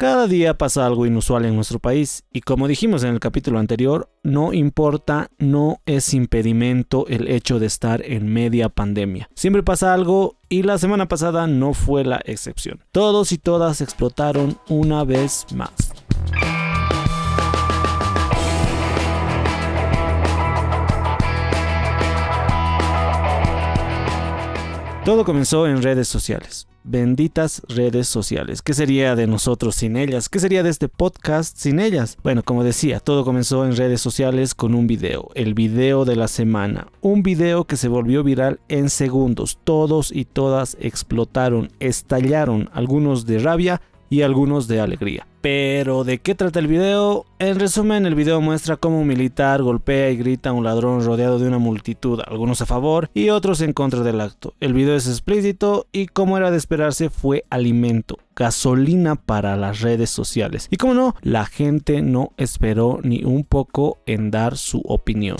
Cada día pasa algo inusual en nuestro país y como dijimos en el capítulo anterior, no importa, no es impedimento el hecho de estar en media pandemia. Siempre pasa algo y la semana pasada no fue la excepción. Todos y todas explotaron una vez más. Todo comenzó en redes sociales. Benditas redes sociales. ¿Qué sería de nosotros sin ellas? ¿Qué sería de este podcast sin ellas? Bueno, como decía, todo comenzó en redes sociales con un video, el video de la semana. Un video que se volvió viral en segundos. Todos y todas explotaron, estallaron, algunos de rabia, y algunos de alegría. Pero ¿de qué trata el video? En resumen, el video muestra cómo un militar golpea y grita a un ladrón rodeado de una multitud, algunos a favor y otros en contra del acto. El video es explícito y como era de esperarse fue alimento, gasolina para las redes sociales. Y como no, la gente no esperó ni un poco en dar su opinión.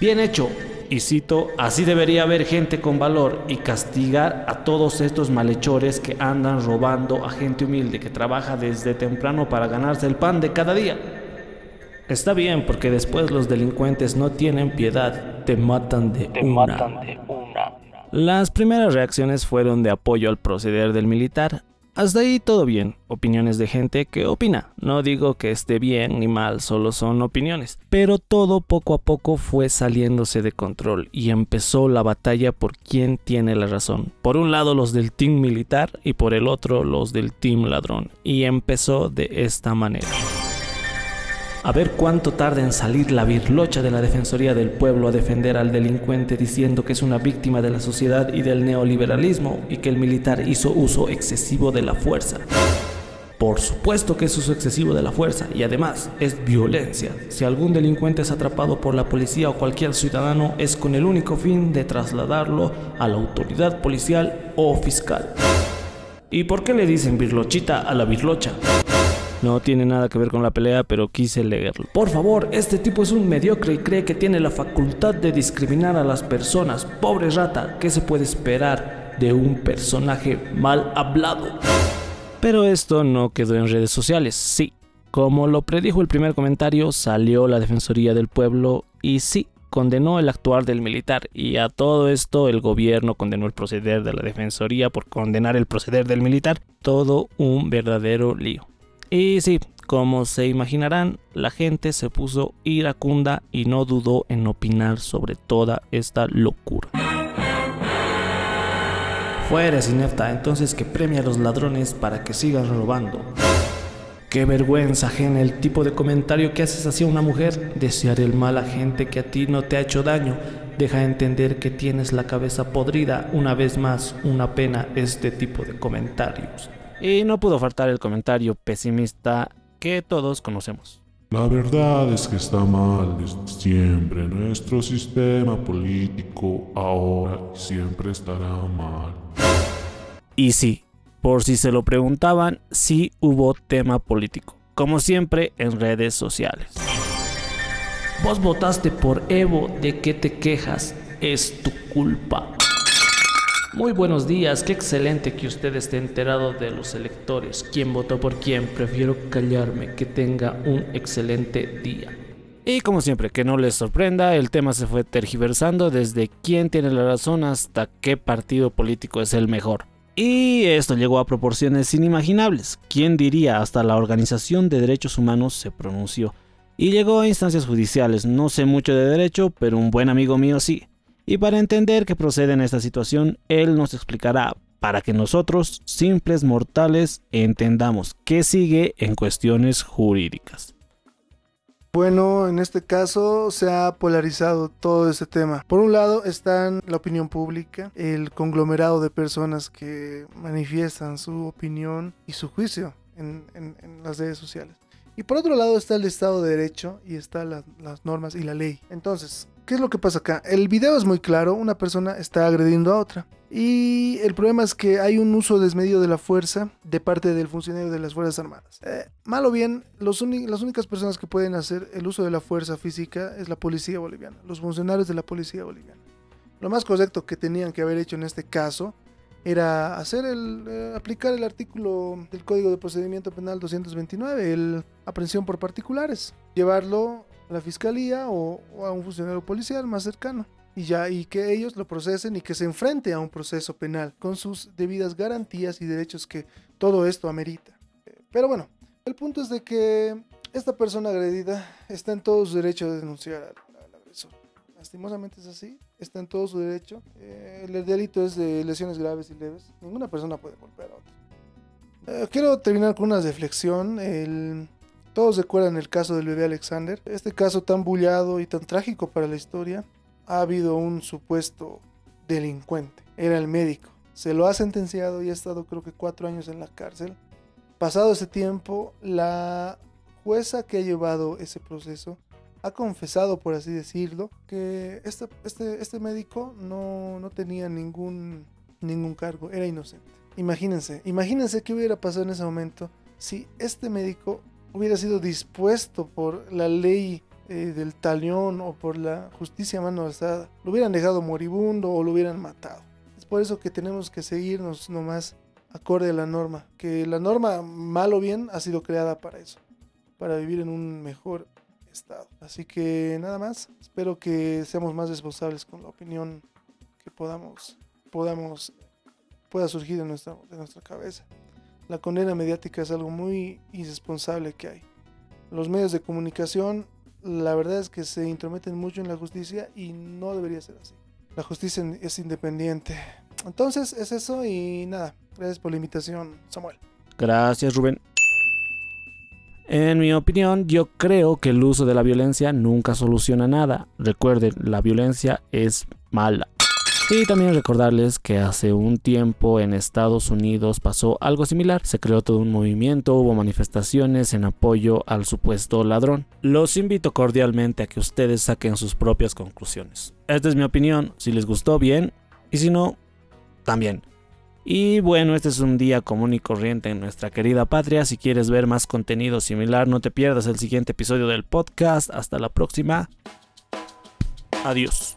Bien hecho, y cito, así debería haber gente con valor y castigar a todos estos malhechores que andan robando a gente humilde que trabaja desde temprano para ganarse el pan de cada día. Está bien porque después los delincuentes no tienen piedad, te matan de, Matan de una. Las primeras reacciones fueron de apoyo al proceder del militar, hasta ahí todo bien, opiniones de gente que opina. No digo que esté bien ni mal, solo son opiniones. Pero todo poco a poco fue saliéndose de control y empezó la batalla por quién tiene la razón. Por un lado los del team militar y por el otro los del team ladrón. Y empezó de esta manera. A ver cuánto tarda en salir la virlocha de la Defensoría del Pueblo a defender al delincuente diciendo que es una víctima de la sociedad y del neoliberalismo y que el militar hizo uso excesivo de la fuerza. Por supuesto que es uso excesivo de la fuerza y además es violencia. Si algún delincuente es atrapado por la policía o cualquier ciudadano es con el único fin de trasladarlo a la autoridad policial o fiscal. ¿Y por qué le dicen virlochita a la virlocha? No tiene nada que ver con la pelea, pero quise leerlo. Por favor, este tipo es un mediocre y cree que tiene la facultad de discriminar a las personas. Pobre rata, ¿qué se puede esperar de un personaje mal hablado? Pero esto no quedó en redes sociales, sí. Como lo predijo el primer comentario, salió la Defensoría del Pueblo y sí, condenó el actuar del militar y a todo esto el gobierno condenó el proceder de la Defensoría por condenar el proceder del militar. Todo un verdadero lío. Y sí, como se imaginarán, la gente se puso iracunda y no dudó en opinar sobre toda esta locura. Fuera inepta, entonces que premia a los ladrones para que sigan robando. Qué vergüenza ajena el tipo de comentario que haces hacia una mujer. Desear el mal a gente que a ti no te ha hecho daño. Deja entender que tienes la cabeza podrida. Una vez más, una pena este tipo de comentarios. Y no pudo faltar el comentario pesimista que todos conocemos. La verdad es que está mal desde siempre. Nuestro sistema político ahora siempre estará mal. Y sí, por si se lo preguntaban, sí hubo tema político. Como siempre en redes sociales. Vos votaste por Evo, ¿de qué te quejas? Es tu culpa. Muy buenos días, qué excelente que usted esté enterado de los electores. ¿Quién votó por quién? Prefiero callarme, que tenga un excelente día. Y como siempre, que no les sorprenda, el tema se fue tergiversando desde quién tiene la razón hasta qué partido político es el mejor. Y esto llegó a proporciones inimaginables. ¿Quién diría? Hasta la Organización de Derechos Humanos se pronunció. Y llegó a instancias judiciales. No sé mucho de derecho, pero un buen amigo mío sí. Y para entender qué procede en esta situación, él nos explicará para que nosotros, simples mortales, entendamos qué sigue en cuestiones jurídicas. Bueno, en este caso se ha polarizado todo este tema. Por un lado están la opinión pública, el conglomerado de personas que manifiestan su opinión y su juicio en, las redes sociales. Y por otro lado está el Estado de Derecho y están las normas y la ley. Entonces, ¿Qué es lo que pasa acá? El video es muy claro, una persona está agrediendo a otra. Y el problema es que hay un uso desmedido de la fuerza de parte del funcionario de las Fuerzas Armadas. Eh, mal o bien, las únicas personas que pueden hacer el uso de la fuerza física es la policía boliviana, los funcionarios de la policía boliviana. Lo más correcto que tenían que haber hecho en este caso era hacer el eh, aplicar el artículo del Código de Procedimiento Penal 229, el aprehensión por particulares, llevarlo a la fiscalía o, a un funcionario policial más cercano y ya y que ellos lo procesen y que se enfrente a un proceso penal con sus debidas garantías y derechos que todo esto amerita. Pero bueno, el punto es de que esta persona agredida está en todo su derecho de denunciar al, al agresor. Lastimosamente es así, está en todo su derecho. Eh, el delito es de lesiones graves y leves. Ninguna persona puede golpear a otra. Eh, quiero terminar con una reflexión. El, todos recuerdan el caso del bebé Alexander. Este caso tan bullado y tan trágico para la historia ha habido un supuesto delincuente. Era el médico. Se lo ha sentenciado y ha estado creo que cuatro años en la cárcel. Pasado ese tiempo, la jueza que ha llevado ese proceso ha confesado, por así decirlo, que este, este, este médico no, no tenía ningún, ningún cargo, era inocente. Imagínense, imagínense qué hubiera pasado en ese momento si este médico hubiera sido dispuesto por la ley eh, del talión o por la justicia mano alzada, lo hubieran dejado moribundo o lo hubieran matado. Es por eso que tenemos que seguirnos nomás acorde a la norma, que la norma, mal o bien, ha sido creada para eso, para vivir en un mejor estado. Así que nada más, espero que seamos más responsables con la opinión que podamos, podamos, pueda surgir de nuestra, de nuestra cabeza. La condena mediática es algo muy irresponsable que hay. Los medios de comunicación la verdad es que se intrometen mucho en la justicia y no debería ser así. La justicia es independiente. Entonces es eso y nada. Gracias por la invitación, Samuel. Gracias, Rubén. En mi opinión, yo creo que el uso de la violencia nunca soluciona nada. Recuerden, la violencia es mala. Y también recordarles que hace un tiempo en Estados Unidos pasó algo similar. Se creó todo un movimiento, hubo manifestaciones en apoyo al supuesto ladrón. Los invito cordialmente a que ustedes saquen sus propias conclusiones. Esta es mi opinión. Si les gustó, bien. Y si no, también. Y bueno, este es un día común y corriente en nuestra querida patria. Si quieres ver más contenido similar, no te pierdas el siguiente episodio del podcast. Hasta la próxima. Adiós.